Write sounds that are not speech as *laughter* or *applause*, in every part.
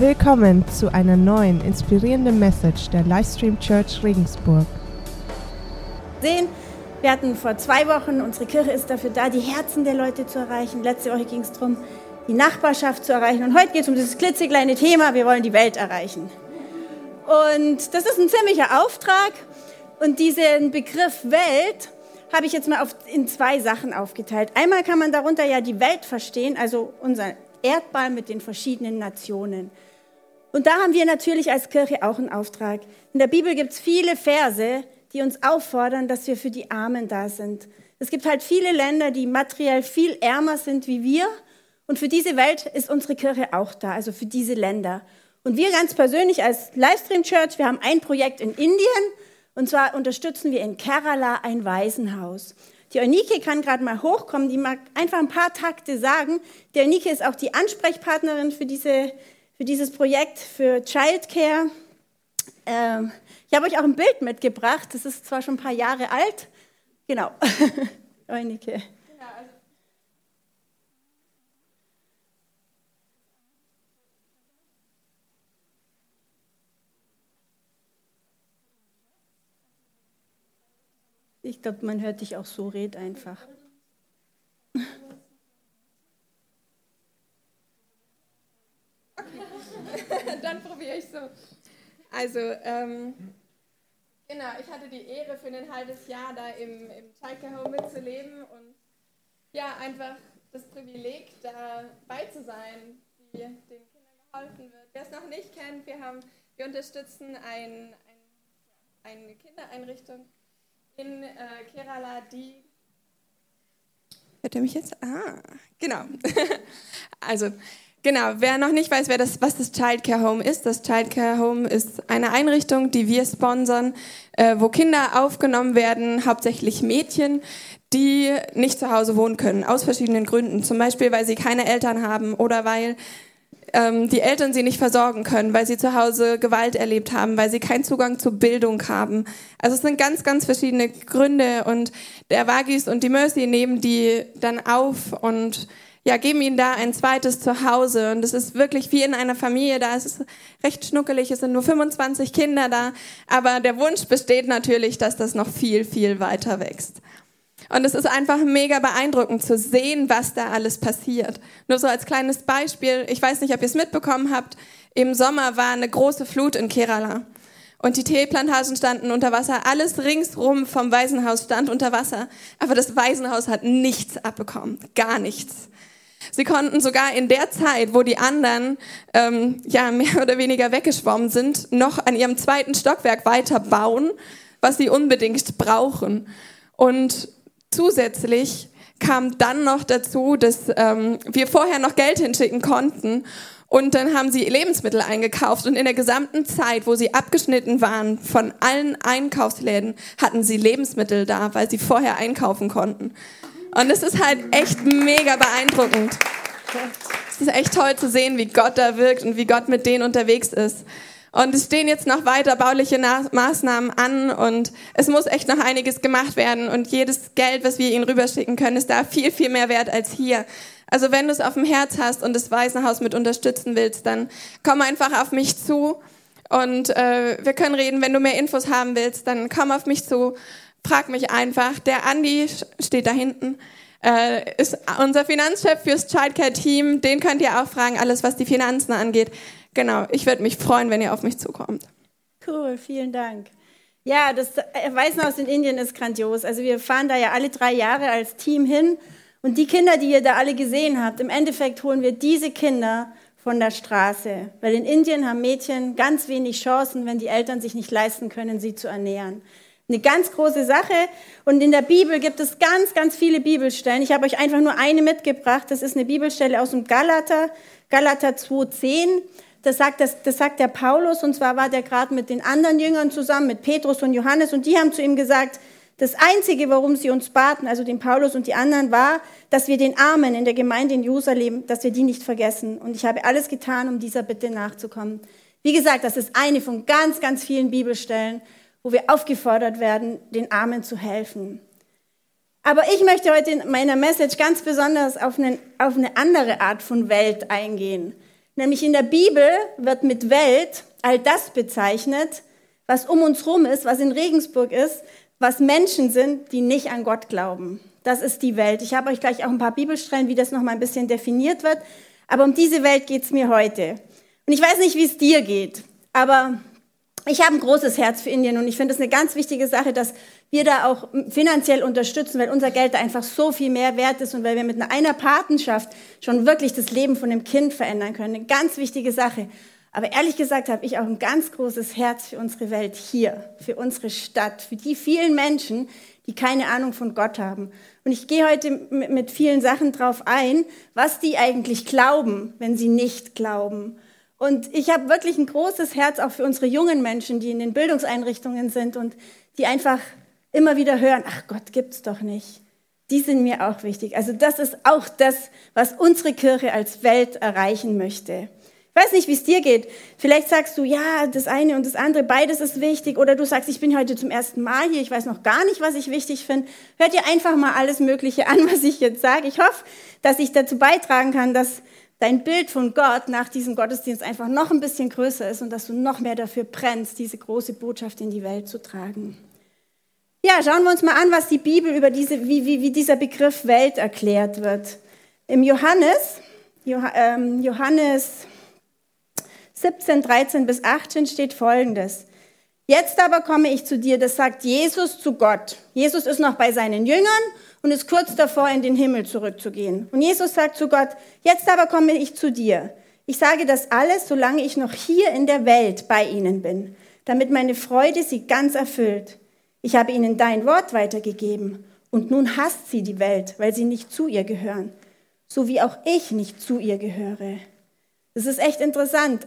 Willkommen zu einer neuen inspirierenden Message der Livestream Church Regensburg. Sehen, wir hatten vor zwei Wochen, unsere Kirche ist dafür da, die Herzen der Leute zu erreichen. Letzte Woche ging es darum, die Nachbarschaft zu erreichen. Und heute geht es um dieses klitzekleine Thema, wir wollen die Welt erreichen. Und das ist ein ziemlicher Auftrag. Und diesen Begriff Welt habe ich jetzt mal auf, in zwei Sachen aufgeteilt. Einmal kann man darunter ja die Welt verstehen, also unser Erdball mit den verschiedenen Nationen. Und da haben wir natürlich als Kirche auch einen Auftrag. In der Bibel gibt es viele Verse, die uns auffordern, dass wir für die Armen da sind. Es gibt halt viele Länder, die materiell viel ärmer sind wie wir. Und für diese Welt ist unsere Kirche auch da, also für diese Länder. Und wir ganz persönlich als Livestream Church, wir haben ein Projekt in Indien und zwar unterstützen wir in Kerala ein Waisenhaus. Die Eunike kann gerade mal hochkommen, die mag einfach ein paar Takte sagen. Die Eunike ist auch die Ansprechpartnerin für, diese, für dieses Projekt für Childcare. Ähm, ich habe euch auch ein Bild mitgebracht, das ist zwar schon ein paar Jahre alt. Genau, *laughs* Eunike. Ich glaube, man hört dich auch so, red einfach. *laughs* *laughs* Dann probiere ich so. Also, ähm, genau, ich hatte die Ehre, für ein halbes Jahr da im, im Childcare Home mitzuleben und ja, einfach das Privileg, dabei zu sein, wie den Kindern geholfen wird. Wer es noch nicht kennt, wir, haben, wir unterstützen ein, ein, eine Kindereinrichtung in äh, Kerala, die. Hört ihr mich jetzt? Ah, genau. *laughs* also, genau, wer noch nicht weiß, wer das, was das Childcare Home ist, das Childcare Home ist eine Einrichtung, die wir sponsern, äh, wo Kinder aufgenommen werden, hauptsächlich Mädchen, die nicht zu Hause wohnen können, aus verschiedenen Gründen. Zum Beispiel, weil sie keine Eltern haben oder weil ähm, die Eltern sie nicht versorgen können, weil sie zu Hause Gewalt erlebt haben, weil sie keinen Zugang zur Bildung haben. Also es sind ganz, ganz verschiedene Gründe und der Vagis und die Mercy nehmen die dann auf und ja, geben ihnen da ein zweites Zuhause. Und es ist wirklich wie in einer Familie, da ist es recht schnuckelig, es sind nur 25 Kinder da, aber der Wunsch besteht natürlich, dass das noch viel, viel weiter wächst. Und es ist einfach mega beeindruckend zu sehen, was da alles passiert. Nur so als kleines Beispiel, ich weiß nicht, ob ihr es mitbekommen habt, im Sommer war eine große Flut in Kerala. Und die Teeplantagen standen unter Wasser, alles ringsrum vom Waisenhaus stand unter Wasser. Aber das Waisenhaus hat nichts abbekommen, gar nichts. Sie konnten sogar in der Zeit, wo die anderen ähm, ja mehr oder weniger weggeschwommen sind, noch an ihrem zweiten Stockwerk weiter bauen, was sie unbedingt brauchen. Und Zusätzlich kam dann noch dazu, dass ähm, wir vorher noch Geld hinschicken konnten und dann haben sie Lebensmittel eingekauft und in der gesamten Zeit, wo sie abgeschnitten waren von allen Einkaufsläden, hatten sie Lebensmittel da, weil sie vorher einkaufen konnten. Und es ist halt echt mega beeindruckend. Es ist echt toll zu sehen, wie Gott da wirkt und wie Gott mit denen unterwegs ist. Und es stehen jetzt noch weiter bauliche Maßnahmen an und es muss echt noch einiges gemacht werden und jedes Geld, was wir ihnen rüberschicken können, ist da viel, viel mehr wert als hier. Also wenn du es auf dem Herz hast und das Waisenhaus mit unterstützen willst, dann komm einfach auf mich zu und äh, wir können reden. Wenn du mehr Infos haben willst, dann komm auf mich zu, frag mich einfach. Der Andi steht da hinten. Äh, ist unser Finanzchef fürs Childcare-Team. Den könnt ihr auch fragen, alles was die Finanzen angeht. Genau, ich würde mich freuen, wenn ihr auf mich zukommt. Cool, vielen Dank. Ja, das Waisenhaus in Indien ist grandios. Also wir fahren da ja alle drei Jahre als Team hin. Und die Kinder, die ihr da alle gesehen habt, im Endeffekt holen wir diese Kinder von der Straße. Weil in Indien haben Mädchen ganz wenig Chancen, wenn die Eltern sich nicht leisten können, sie zu ernähren. Eine ganz große Sache. Und in der Bibel gibt es ganz, ganz viele Bibelstellen. Ich habe euch einfach nur eine mitgebracht. Das ist eine Bibelstelle aus dem Galater, Galater 2,10. Das sagt, das, das sagt der Paulus, und zwar war der gerade mit den anderen Jüngern zusammen, mit Petrus und Johannes, und die haben zu ihm gesagt, das Einzige, warum sie uns baten, also den Paulus und die anderen, war, dass wir den Armen in der Gemeinde in Jerusalem, dass wir die nicht vergessen. Und ich habe alles getan, um dieser Bitte nachzukommen. Wie gesagt, das ist eine von ganz, ganz vielen Bibelstellen, wo wir aufgefordert werden, den Armen zu helfen. Aber ich möchte heute in meiner Message ganz besonders auf eine, auf eine andere Art von Welt eingehen Nämlich in der Bibel wird mit Welt all das bezeichnet, was um uns rum ist, was in Regensburg ist, was Menschen sind, die nicht an Gott glauben. Das ist die Welt. Ich habe euch gleich auch ein paar Bibelstellen, wie das noch mal ein bisschen definiert wird. Aber um diese Welt geht es mir heute. Und ich weiß nicht, wie es dir geht, aber ich habe ein großes Herz für Indien und ich finde es eine ganz wichtige Sache, dass wir da auch finanziell unterstützen, weil unser Geld da einfach so viel mehr wert ist und weil wir mit einer Patenschaft schon wirklich das Leben von dem Kind verändern können. Eine ganz wichtige Sache. Aber ehrlich gesagt habe ich auch ein ganz großes Herz für unsere Welt hier, für unsere Stadt, für die vielen Menschen, die keine Ahnung von Gott haben. Und ich gehe heute mit vielen Sachen drauf ein, was die eigentlich glauben, wenn sie nicht glauben. Und ich habe wirklich ein großes Herz auch für unsere jungen Menschen, die in den Bildungseinrichtungen sind und die einfach immer wieder hören, ach Gott gibt's doch nicht. Die sind mir auch wichtig. Also das ist auch das, was unsere Kirche als Welt erreichen möchte. Ich weiß nicht, wie es dir geht. Vielleicht sagst du, ja, das eine und das andere, beides ist wichtig. Oder du sagst, ich bin heute zum ersten Mal hier, ich weiß noch gar nicht, was ich wichtig finde. Hört dir einfach mal alles Mögliche an, *laughs* was ich jetzt sage. Ich hoffe, dass ich dazu beitragen kann, dass dein Bild von Gott nach diesem Gottesdienst einfach noch ein bisschen größer ist und dass du noch mehr dafür brennst, diese große Botschaft in die Welt zu tragen. Ja, schauen wir uns mal an, was die Bibel über diese, wie, wie, wie dieser Begriff Welt erklärt wird. Im Johannes, ähm, Johannes 17, 13 bis 18 steht Folgendes. Jetzt aber komme ich zu dir, das sagt Jesus zu Gott. Jesus ist noch bei seinen Jüngern und ist kurz davor, in den Himmel zurückzugehen. Und Jesus sagt zu Gott, jetzt aber komme ich zu dir. Ich sage das alles, solange ich noch hier in der Welt bei ihnen bin, damit meine Freude sie ganz erfüllt. Ich habe ihnen dein Wort weitergegeben und nun hasst sie die Welt, weil sie nicht zu ihr gehören, so wie auch ich nicht zu ihr gehöre. Das ist echt interessant.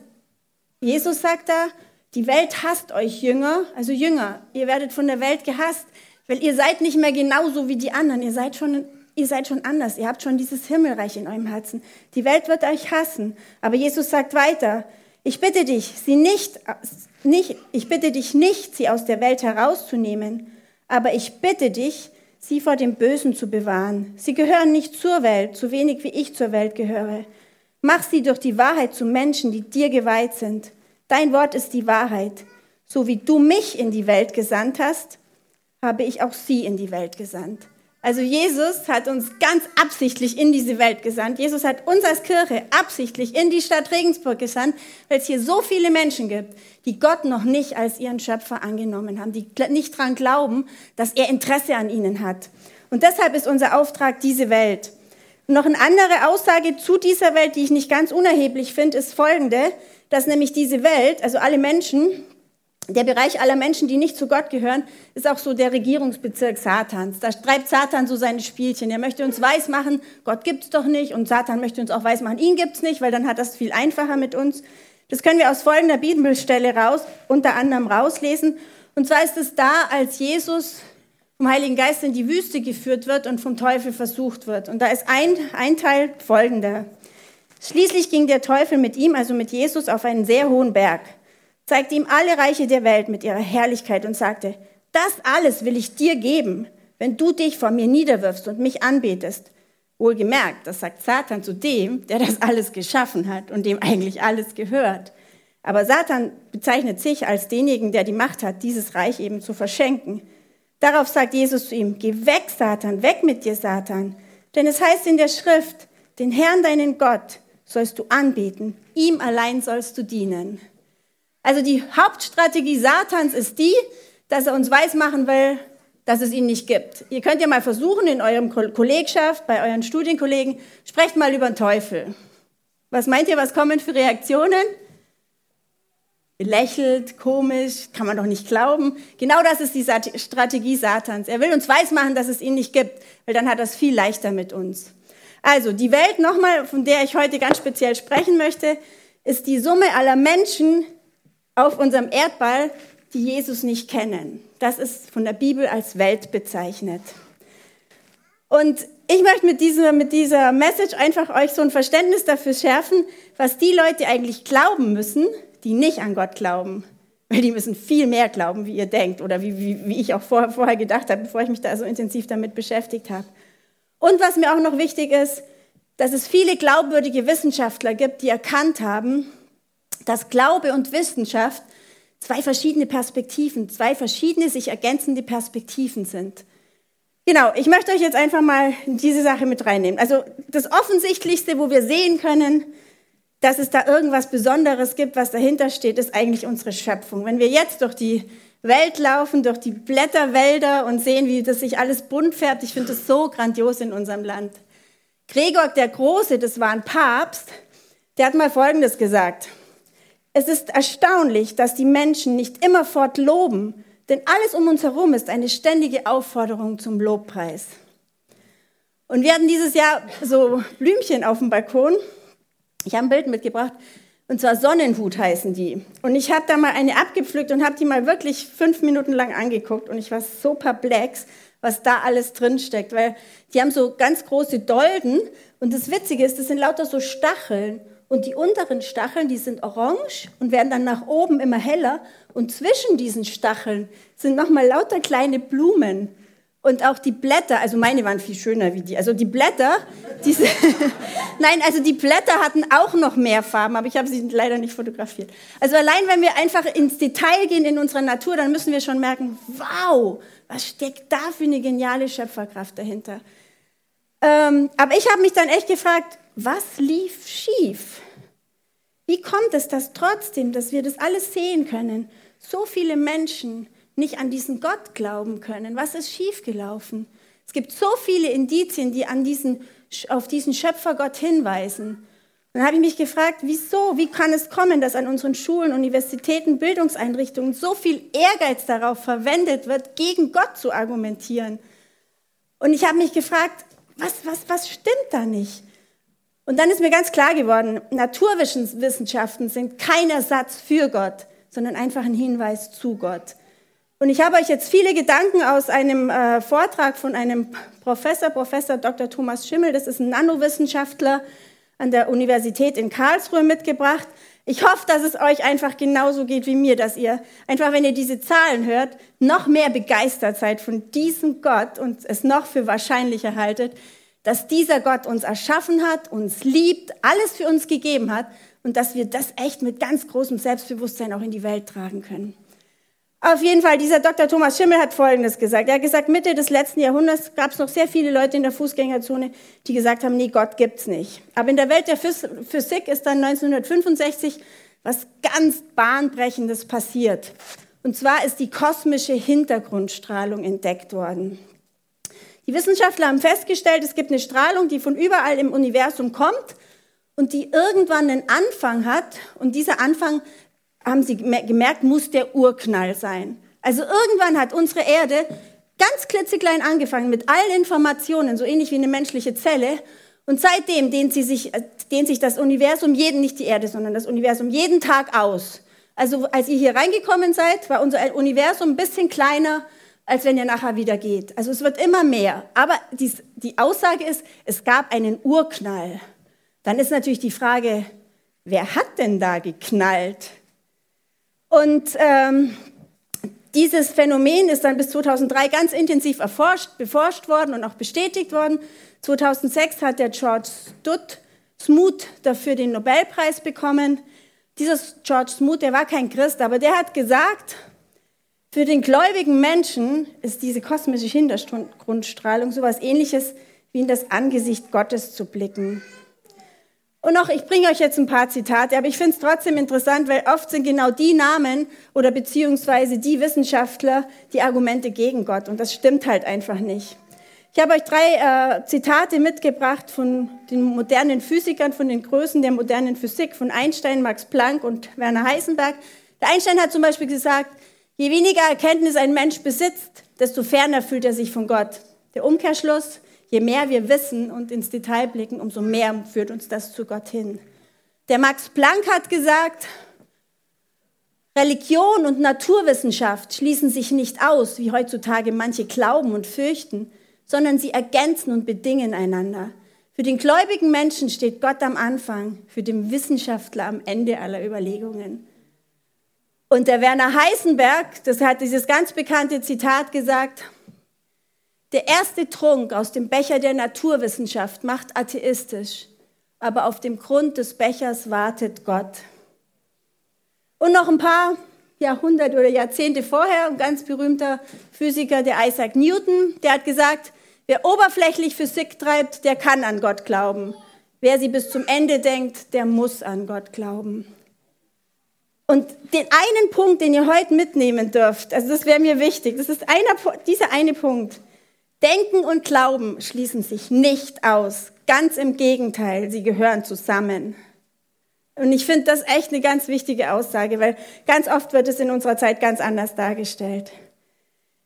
Jesus sagt da, die Welt hasst euch Jünger, also Jünger, ihr werdet von der Welt gehasst, weil ihr seid nicht mehr genauso wie die anderen. Ihr seid schon, ihr seid schon anders. Ihr habt schon dieses Himmelreich in eurem Herzen. Die Welt wird euch hassen. Aber Jesus sagt weiter, ich bitte dich, sie nicht, nicht, ich bitte dich nicht, sie aus der Welt herauszunehmen. Aber ich bitte dich, sie vor dem Bösen zu bewahren. Sie gehören nicht zur Welt, so wenig wie ich zur Welt gehöre. Mach sie durch die Wahrheit zu Menschen, die dir geweiht sind. Dein Wort ist die Wahrheit. So wie du mich in die Welt gesandt hast, habe ich auch sie in die Welt gesandt. Also Jesus hat uns ganz absichtlich in diese Welt gesandt. Jesus hat uns als Kirche absichtlich in die Stadt Regensburg gesandt, weil es hier so viele Menschen gibt, die Gott noch nicht als ihren Schöpfer angenommen haben, die nicht dran glauben, dass er Interesse an ihnen hat. Und deshalb ist unser Auftrag diese Welt. Noch eine andere Aussage zu dieser Welt, die ich nicht ganz unerheblich finde, ist folgende, dass nämlich diese Welt, also alle Menschen, der Bereich aller Menschen, die nicht zu Gott gehören, ist auch so der Regierungsbezirk Satans. Da treibt Satan so seine Spielchen. Er möchte uns weismachen, Gott gibt's doch nicht. Und Satan möchte uns auch weismachen, ihn gibt's nicht, weil dann hat das viel einfacher mit uns. Das können wir aus folgender Bibelstelle raus, unter anderem rauslesen. Und zwar ist es da, als Jesus vom Heiligen Geist in die Wüste geführt wird und vom Teufel versucht wird. Und da ist ein, ein Teil folgender. Schließlich ging der Teufel mit ihm, also mit Jesus, auf einen sehr hohen Berg zeigte ihm alle Reiche der Welt mit ihrer Herrlichkeit und sagte, das alles will ich dir geben, wenn du dich vor mir niederwirfst und mich anbetest. Wohlgemerkt, das sagt Satan zu dem, der das alles geschaffen hat und dem eigentlich alles gehört. Aber Satan bezeichnet sich als denjenigen, der die Macht hat, dieses Reich eben zu verschenken. Darauf sagt Jesus zu ihm, geh weg, Satan, weg mit dir, Satan. Denn es heißt in der Schrift, den Herrn, deinen Gott, sollst du anbeten, ihm allein sollst du dienen. Also die Hauptstrategie Satans ist die, dass er uns weismachen will, dass es ihn nicht gibt. Ihr könnt ja mal versuchen, in eurem Kollegschaft, bei euren Studienkollegen, sprecht mal über den Teufel. Was meint ihr, was kommen für Reaktionen? Lächelt, komisch, kann man doch nicht glauben. Genau das ist die Strategie Satans. Er will uns weismachen, dass es ihn nicht gibt, weil dann hat er es viel leichter mit uns. Also die Welt nochmal, von der ich heute ganz speziell sprechen möchte, ist die Summe aller Menschen, auf unserem Erdball, die Jesus nicht kennen. Das ist von der Bibel als Welt bezeichnet. Und ich möchte mit dieser, mit dieser Message einfach euch so ein Verständnis dafür schärfen, was die Leute eigentlich glauben müssen, die nicht an Gott glauben. Weil die müssen viel mehr glauben, wie ihr denkt oder wie, wie, wie ich auch vor, vorher gedacht habe, bevor ich mich da so intensiv damit beschäftigt habe. Und was mir auch noch wichtig ist, dass es viele glaubwürdige Wissenschaftler gibt, die erkannt haben, dass Glaube und Wissenschaft zwei verschiedene Perspektiven, zwei verschiedene sich ergänzende Perspektiven sind. Genau, ich möchte euch jetzt einfach mal diese Sache mit reinnehmen. Also das Offensichtlichste, wo wir sehen können, dass es da irgendwas Besonderes gibt, was dahinter steht, ist eigentlich unsere Schöpfung. Wenn wir jetzt durch die Welt laufen, durch die Blätterwälder und sehen, wie das sich alles bunt färbt, ich finde das so grandios in unserem Land. Gregor der Große, das war ein Papst, der hat mal Folgendes gesagt. Es ist erstaunlich, dass die Menschen nicht immerfort loben, denn alles um uns herum ist eine ständige Aufforderung zum Lobpreis. Und wir hatten dieses Jahr so Blümchen auf dem Balkon. Ich habe ein Bild mitgebracht. Und zwar Sonnenhut heißen die. Und ich habe da mal eine abgepflückt und habe die mal wirklich fünf Minuten lang angeguckt. Und ich war so perplex, was da alles drinsteckt. Weil die haben so ganz große Dolden. Und das Witzige ist, das sind lauter so Stacheln. Und die unteren Stacheln, die sind orange und werden dann nach oben immer heller. Und zwischen diesen Stacheln sind nochmal lauter kleine Blumen. Und auch die Blätter, also meine waren viel schöner wie die. Also die Blätter, diese, *laughs* nein, also die Blätter hatten auch noch mehr Farben, aber ich habe sie leider nicht fotografiert. Also allein wenn wir einfach ins Detail gehen in unserer Natur, dann müssen wir schon merken, wow, was steckt da für eine geniale Schöpferkraft dahinter. Ähm, aber ich habe mich dann echt gefragt, was lief schief? Wie kommt es, dass trotzdem, dass wir das alles sehen können, so viele Menschen nicht an diesen Gott glauben können? Was ist schiefgelaufen? Es gibt so viele Indizien, die an diesen, auf diesen Schöpfergott hinweisen. Dann habe ich mich gefragt, wieso, wie kann es kommen, dass an unseren Schulen, Universitäten, Bildungseinrichtungen so viel Ehrgeiz darauf verwendet wird, gegen Gott zu argumentieren? Und ich habe mich gefragt, was, was, was stimmt da nicht? Und dann ist mir ganz klar geworden, Naturwissenschaften sind kein Ersatz für Gott, sondern einfach ein Hinweis zu Gott. Und ich habe euch jetzt viele Gedanken aus einem äh, Vortrag von einem Professor, Professor Dr. Thomas Schimmel, das ist ein Nanowissenschaftler an der Universität in Karlsruhe mitgebracht. Ich hoffe, dass es euch einfach genauso geht wie mir, dass ihr einfach, wenn ihr diese Zahlen hört, noch mehr begeistert seid von diesem Gott und es noch für wahrscheinlicher haltet, dass dieser Gott uns erschaffen hat, uns liebt, alles für uns gegeben hat und dass wir das echt mit ganz großem Selbstbewusstsein auch in die Welt tragen können. Auf jeden Fall, dieser Dr. Thomas Schimmel hat Folgendes gesagt. Er hat gesagt, Mitte des letzten Jahrhunderts gab es noch sehr viele Leute in der Fußgängerzone, die gesagt haben, nee, Gott gibt's nicht. Aber in der Welt der Physik ist dann 1965 was ganz Bahnbrechendes passiert. Und zwar ist die kosmische Hintergrundstrahlung entdeckt worden. Die Wissenschaftler haben festgestellt, es gibt eine Strahlung, die von überall im Universum kommt und die irgendwann einen Anfang hat. Und dieser Anfang, haben sie gemerkt, muss der Urknall sein. Also irgendwann hat unsere Erde ganz klitzeklein angefangen mit allen Informationen, so ähnlich wie eine menschliche Zelle. Und seitdem dehnt, sich, äh, dehnt sich das Universum jeden, nicht die Erde, sondern das Universum jeden Tag aus. Also als ihr hier reingekommen seid, war unser Universum ein bisschen kleiner als wenn ihr nachher wieder geht. Also es wird immer mehr. Aber die, die Aussage ist, es gab einen Urknall. Dann ist natürlich die Frage, wer hat denn da geknallt? Und ähm, dieses Phänomen ist dann bis 2003 ganz intensiv erforscht, beforscht worden und auch bestätigt worden. 2006 hat der George Stutt Smoot dafür den Nobelpreis bekommen. Dieser George Smoot, der war kein Christ, aber der hat gesagt, für den gläubigen Menschen ist diese kosmische Hintergrundstrahlung sowas ähnliches wie in das Angesicht Gottes zu blicken. Und noch, ich bringe euch jetzt ein paar Zitate, aber ich finde es trotzdem interessant, weil oft sind genau die Namen oder beziehungsweise die Wissenschaftler die Argumente gegen Gott und das stimmt halt einfach nicht. Ich habe euch drei äh, Zitate mitgebracht von den modernen Physikern, von den Größen der modernen Physik, von Einstein, Max Planck und Werner Heisenberg. Der Einstein hat zum Beispiel gesagt, Je weniger Erkenntnis ein Mensch besitzt, desto ferner fühlt er sich von Gott. Der Umkehrschluss, je mehr wir wissen und ins Detail blicken, umso mehr führt uns das zu Gott hin. Der Max Planck hat gesagt, Religion und Naturwissenschaft schließen sich nicht aus, wie heutzutage manche glauben und fürchten, sondern sie ergänzen und bedingen einander. Für den gläubigen Menschen steht Gott am Anfang, für den Wissenschaftler am Ende aller Überlegungen. Und der Werner Heisenberg, das hat dieses ganz bekannte Zitat gesagt, der erste Trunk aus dem Becher der Naturwissenschaft macht atheistisch. aber auf dem Grund des Bechers wartet Gott. Und noch ein paar Jahrhunderte oder Jahrzehnte vorher, ein ganz berühmter Physiker, der Isaac Newton, der hat gesagt, wer oberflächlich Physik treibt, der kann an Gott glauben. Wer sie bis zum Ende denkt, der muss an Gott glauben. Und den einen Punkt, den ihr heute mitnehmen dürft, also das wäre mir wichtig, das ist einer, dieser eine Punkt. Denken und Glauben schließen sich nicht aus. Ganz im Gegenteil, sie gehören zusammen. Und ich finde das echt eine ganz wichtige Aussage, weil ganz oft wird es in unserer Zeit ganz anders dargestellt.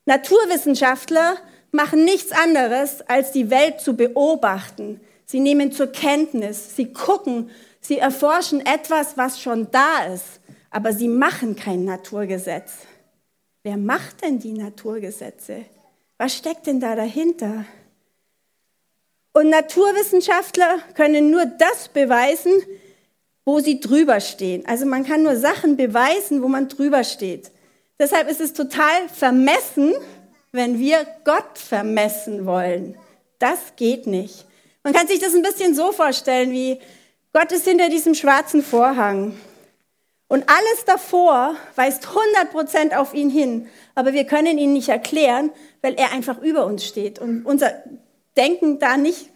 Naturwissenschaftler machen nichts anderes, als die Welt zu beobachten. Sie nehmen zur Kenntnis, sie gucken, sie erforschen etwas, was schon da ist, aber sie machen kein Naturgesetz. Wer macht denn die Naturgesetze? Was steckt denn da dahinter? Und Naturwissenschaftler können nur das beweisen, wo sie drüber stehen. Also man kann nur Sachen beweisen, wo man drüber steht. Deshalb ist es total vermessen, wenn wir Gott vermessen wollen. Das geht nicht. Man kann sich das ein bisschen so vorstellen, wie Gott ist hinter diesem schwarzen Vorhang. Und alles davor weist 100% auf ihn hin. Aber wir können ihn nicht erklären, weil er einfach über uns steht. Und unser Denken da nicht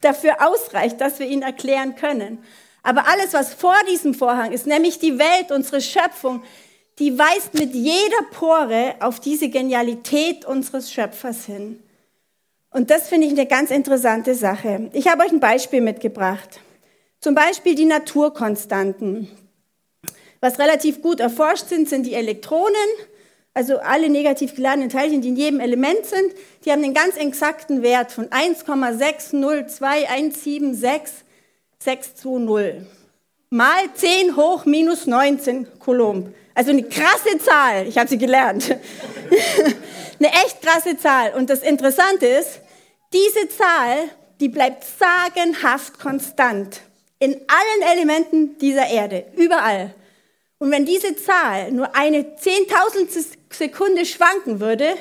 dafür ausreicht, dass wir ihn erklären können. Aber alles, was vor diesem Vorhang ist, nämlich die Welt, unsere Schöpfung, die weist mit jeder Pore auf diese Genialität unseres Schöpfers hin. Und das finde ich eine ganz interessante Sache. Ich habe euch ein Beispiel mitgebracht. Zum Beispiel die Naturkonstanten. Was relativ gut erforscht sind, sind die Elektronen, also alle negativ geladenen Teilchen, die in jedem Element sind. Die haben einen ganz exakten Wert von 1,602176 620 mal 10 hoch minus 19 Coulomb. Also eine krasse Zahl, ich habe sie gelernt. *laughs* eine echt krasse Zahl. Und das Interessante ist, diese Zahl, die bleibt sagenhaft konstant in allen Elementen dieser Erde, überall. Und wenn diese Zahl nur eine Zehntausendste Sekunde schwanken würde,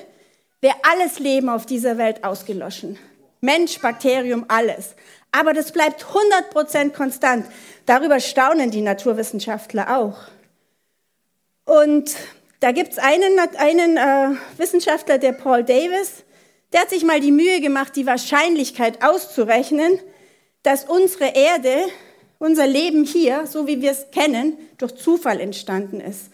wäre alles Leben auf dieser Welt ausgelöschen. Mensch, Bakterium, alles. Aber das bleibt 100% konstant. Darüber staunen die Naturwissenschaftler auch. Und da gibt es einen, einen äh, Wissenschaftler, der Paul Davis, der hat sich mal die Mühe gemacht, die Wahrscheinlichkeit auszurechnen, dass unsere Erde, unser Leben hier, so wie wir es kennen, durch Zufall entstanden ist.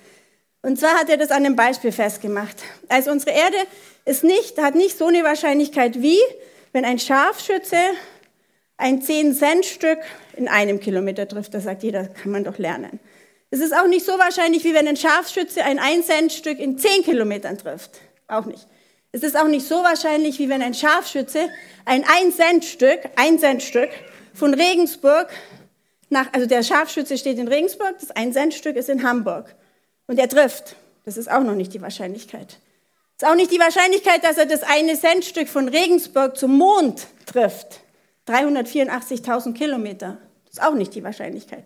Und zwar hat er das an einem Beispiel festgemacht. Also unsere Erde ist nicht, hat nicht so eine Wahrscheinlichkeit wie, wenn ein Scharfschütze ein 10-Cent-Stück in einem Kilometer trifft, das sagt jeder, kann man doch lernen. Es ist auch nicht so wahrscheinlich, wie wenn ein Scharfschütze ein 1-Cent-Stück in 10 Kilometern trifft. Auch nicht. Es ist auch nicht so wahrscheinlich, wie wenn ein Scharfschütze ein 1-Cent-Stück, 1-Cent-Stück von Regensburg nach, also der Scharfschütze steht in Regensburg, das 1-Cent-Stück ist in Hamburg. Und er trifft. Das ist auch noch nicht die Wahrscheinlichkeit. Es ist auch nicht die Wahrscheinlichkeit, dass er das eine Centstück von Regensburg zum Mond trifft. 384.000 Kilometer. Das ist auch nicht die Wahrscheinlichkeit.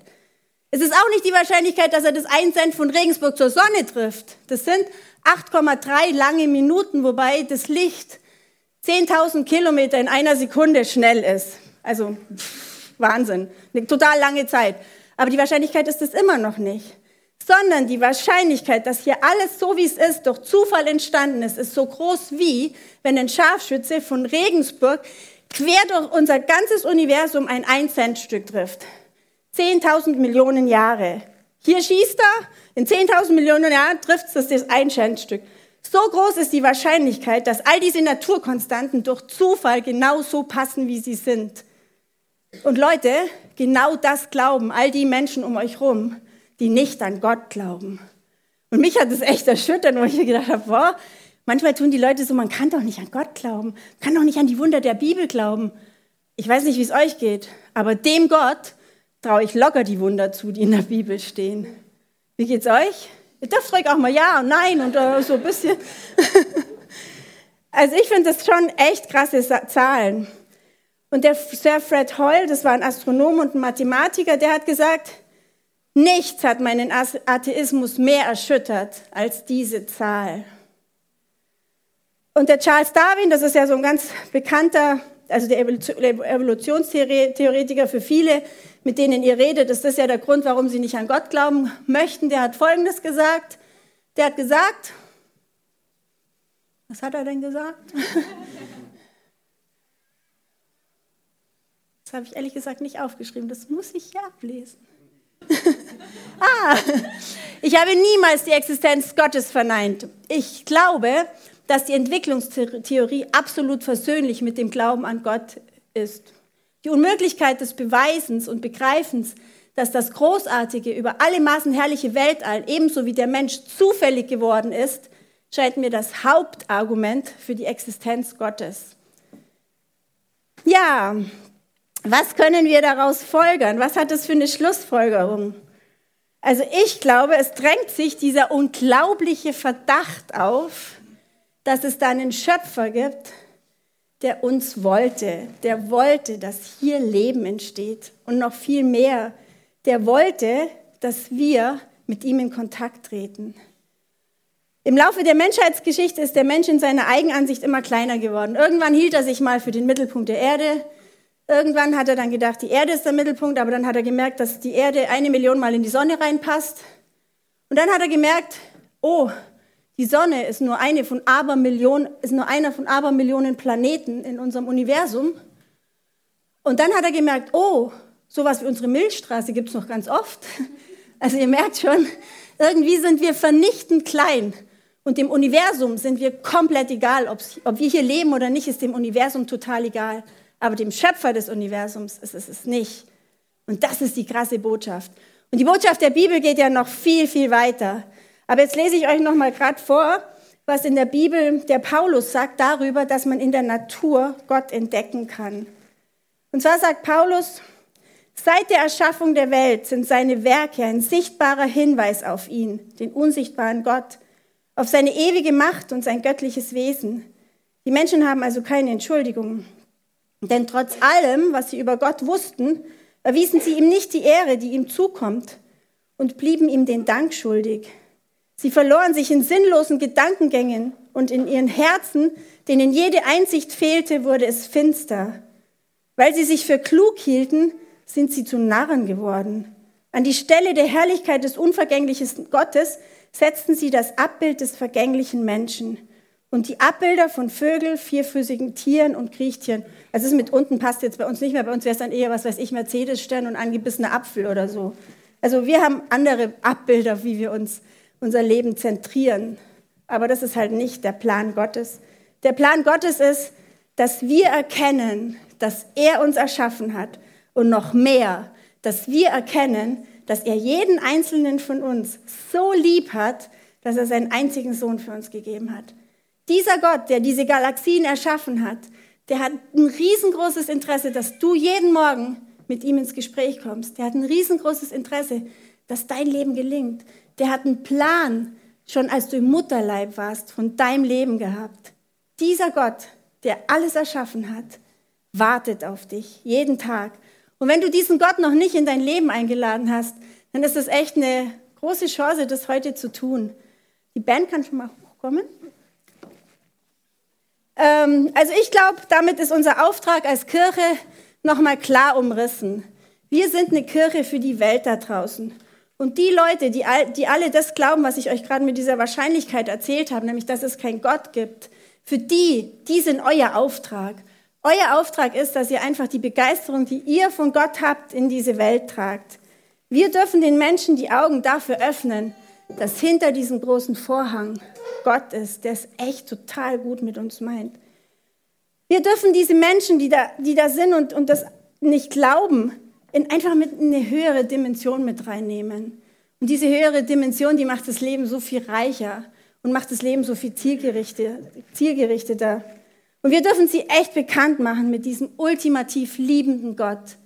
Es ist auch nicht die Wahrscheinlichkeit, dass er das 1 Cent von Regensburg zur Sonne trifft. Das sind 8,3 lange Minuten, wobei das Licht 10.000 Kilometer in einer Sekunde schnell ist. Also pff, Wahnsinn, eine total lange Zeit. Aber die Wahrscheinlichkeit ist es immer noch nicht. Sondern die Wahrscheinlichkeit, dass hier alles so wie es ist, durch Zufall entstanden ist, ist so groß wie, wenn ein Scharfschütze von Regensburg quer durch unser ganzes Universum ein 1-Cent-Stück trifft. 10.000 Millionen Jahre. Hier schießt er, in 10.000 Millionen Jahren trifft es das 1-Cent-Stück. So groß ist die Wahrscheinlichkeit, dass all diese Naturkonstanten durch Zufall genau so passen, wie sie sind. Und Leute, genau das glauben all die Menschen um euch rum, die nicht an Gott glauben. Und mich hat es echt erschüttert, wo ich mir gedacht habe, boah, Manchmal tun die Leute so, man kann doch nicht an Gott glauben, kann doch nicht an die Wunder der Bibel glauben. Ich weiß nicht, wie es euch geht, aber dem Gott traue ich locker die Wunder zu, die in der Bibel stehen. Wie geht's euch? Ihr dürft ruhig auch mal ja und nein und uh, so ein bisschen. *laughs* also ich finde das schon echt krasse Zahlen. Und der Sir Fred Hoyle, das war ein Astronom und ein Mathematiker, der hat gesagt, nichts hat meinen Atheismus mehr erschüttert als diese Zahl. Und der Charles Darwin, das ist ja so ein ganz bekannter also der Evolutionstheoretiker für viele, mit denen ihr redet, ist das ja der Grund, warum sie nicht an Gott glauben möchten. Der hat Folgendes gesagt. Der hat gesagt, was hat er denn gesagt? *laughs* Das habe ich ehrlich gesagt nicht aufgeschrieben. Das muss ich ja ablesen. *laughs* ah, ich habe niemals die Existenz Gottes verneint. Ich glaube, dass die Entwicklungstheorie absolut versöhnlich mit dem Glauben an Gott ist. Die Unmöglichkeit des Beweisens und Begreifens, dass das großartige, über alle Maßen herrliche Weltall ebenso wie der Mensch zufällig geworden ist, scheint mir das Hauptargument für die Existenz Gottes. Ja, was können wir daraus folgern? Was hat es für eine Schlussfolgerung? Also ich glaube, es drängt sich dieser unglaubliche Verdacht auf, dass es da einen Schöpfer gibt, der uns wollte, der wollte, dass hier Leben entsteht und noch viel mehr, der wollte, dass wir mit ihm in Kontakt treten. Im Laufe der Menschheitsgeschichte ist der Mensch in seiner Eigenansicht immer kleiner geworden. Irgendwann hielt er sich mal für den Mittelpunkt der Erde. Irgendwann hat er dann gedacht, die Erde ist der Mittelpunkt, aber dann hat er gemerkt, dass die Erde eine Million Mal in die Sonne reinpasst. Und dann hat er gemerkt, oh, die Sonne ist nur, eine von Abermillionen, ist nur einer von Abermillionen Planeten in unserem Universum. Und dann hat er gemerkt, oh, sowas wie unsere Milchstraße gibt es noch ganz oft. *laughs* Also ihr merkt schon, irgendwie sind wir vernichtend klein. Und dem Universum sind wir komplett egal. Ob wir hier leben oder nicht, ist dem Universum total egal. Aber dem Schöpfer des Universums ist es nicht. Und das ist die krasse Botschaft. Und die Botschaft der Bibel geht ja noch viel, viel weiter. Aber jetzt lese ich euch noch mal gerade vor, was in der Bibel der Paulus sagt darüber, dass man in der Natur Gott entdecken kann. Und zwar sagt Paulus, seit der Erschaffung der Welt sind seine Werke ein sichtbarer Hinweis auf ihn, den unsichtbaren Gott, auf seine ewige Macht und sein göttliches Wesen. Die Menschen haben also keine Entschuldigung. Denn trotz allem, was sie über Gott wussten, erwiesen sie ihm nicht die Ehre, die ihm zukommt, und blieben ihm den Dank schuldig. Sie verloren sich in sinnlosen Gedankengängen und in ihren Herzen, denen jede Einsicht fehlte, wurde es finster. Weil sie sich für klug hielten, sind sie zu Narren geworden. An die Stelle der Herrlichkeit des unvergänglichen Gottes setzten sie das Abbild des vergänglichen Menschen und die Abbilder von Vögeln, vierfüßigen Tieren und Kriechtieren. Also es ist mit unten passt jetzt bei uns nicht mehr. Bei uns wäre es dann eher, was weiß ich, Mercedes-Stern und angebissener Apfel oder so. Also wir haben andere Abbilder, wie wir uns unser Leben zentrieren. Aber das ist halt nicht der Plan Gottes. Der Plan Gottes ist, dass wir erkennen, dass er uns erschaffen hat und noch mehr, dass wir erkennen, dass er jeden einzelnen von uns so lieb hat, dass er seinen einzigen Sohn für uns gegeben hat. Dieser Gott, der diese Galaxien erschaffen hat, der hat ein riesengroßes Interesse, dass du jeden Morgen mit ihm ins Gespräch kommst. Der hat ein riesengroßes Interesse, dass dein Leben gelingt der hat einen Plan, schon als du im Mutterleib warst, von deinem Leben gehabt. Dieser Gott, der alles erschaffen hat, wartet auf dich jeden Tag. Und wenn du diesen Gott noch nicht in dein Leben eingeladen hast, dann ist es echt eine große Chance, das heute zu tun. Die Band kann schon mal hochkommen. Ähm, also ich glaube, damit ist unser Auftrag als Kirche nochmal klar umrissen. Wir sind eine Kirche für die Welt da draußen. Und die Leute, die, die alle das glauben, was ich euch gerade mit dieser Wahrscheinlichkeit erzählt habe, nämlich dass es keinen Gott gibt, für die, die sind euer Auftrag. Euer Auftrag ist, dass ihr einfach die Begeisterung, die ihr von Gott habt, in diese Welt tragt. Wir dürfen den Menschen die Augen dafür öffnen, dass hinter diesem großen Vorhang Gott ist, der es echt total gut mit uns meint. Wir dürfen diese Menschen, die da, die da sind und, und das nicht glauben, in einfach mit eine höhere Dimension mit reinnehmen. Und diese höhere Dimension, die macht das Leben so viel reicher und macht das Leben so viel zielgerichteter. Und wir dürfen sie echt bekannt machen mit diesem ultimativ liebenden Gott,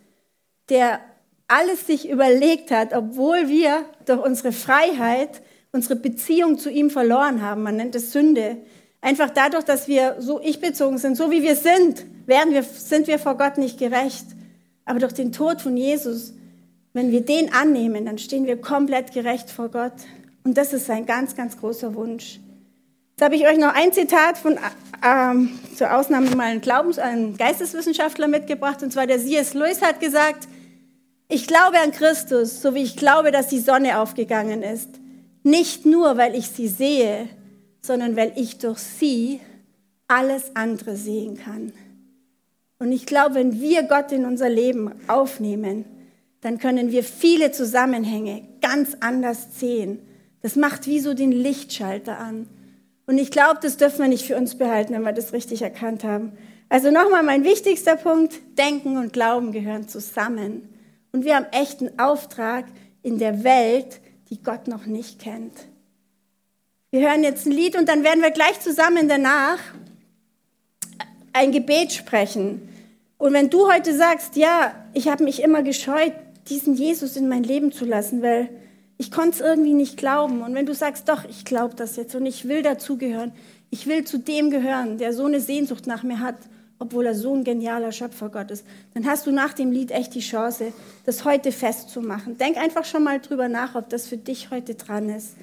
der alles sich überlegt hat, obwohl wir durch unsere Freiheit unsere Beziehung zu ihm verloren haben. Man nennt es Sünde. Einfach dadurch, dass wir so ich-bezogen sind, so wie wir sind, werden wir, sind wir vor Gott nicht gerecht. Aber durch den Tod von Jesus, wenn wir den annehmen, dann stehen wir komplett gerecht vor Gott. Und das ist sein ganz, ganz großer Wunsch. Jetzt habe ich euch noch ein Zitat von, ähm, zur Ausnahme mal einen Glaubens-, einen Geisteswissenschaftler mitgebracht, und zwar der C.S. Lewis hat gesagt, ich glaube an Christus, so wie ich glaube, dass die Sonne aufgegangen ist. Nicht nur, weil ich sie sehe, sondern weil ich durch sie alles andere sehen kann. Und ich glaube, wenn wir Gott in unser Leben aufnehmen, dann können wir viele Zusammenhänge ganz anders sehen. Das macht wie so den Lichtschalter an. Und ich glaube, das dürfen wir nicht für uns behalten, wenn wir das richtig erkannt haben. Also nochmal mein wichtigster Punkt, Denken und Glauben gehören zusammen. Und wir haben echten Auftrag in der Welt, die Gott noch nicht kennt. Wir hören jetzt ein Lied und dann werden wir gleich zusammen danach ein Gebet sprechen. Und wenn du heute sagst, ja, ich habe mich immer gescheut, diesen Jesus in mein Leben zu lassen, weil ich konnte es irgendwie nicht glauben. Und wenn du sagst, doch, ich glaube das jetzt und ich will dazugehören, ich will zu dem gehören, der so eine Sehnsucht nach mir hat, obwohl er so ein genialer Schöpfer Gott ist, dann hast du nach dem Lied echt die Chance, das heute festzumachen. Denk einfach schon mal drüber nach, ob das für dich heute dran ist.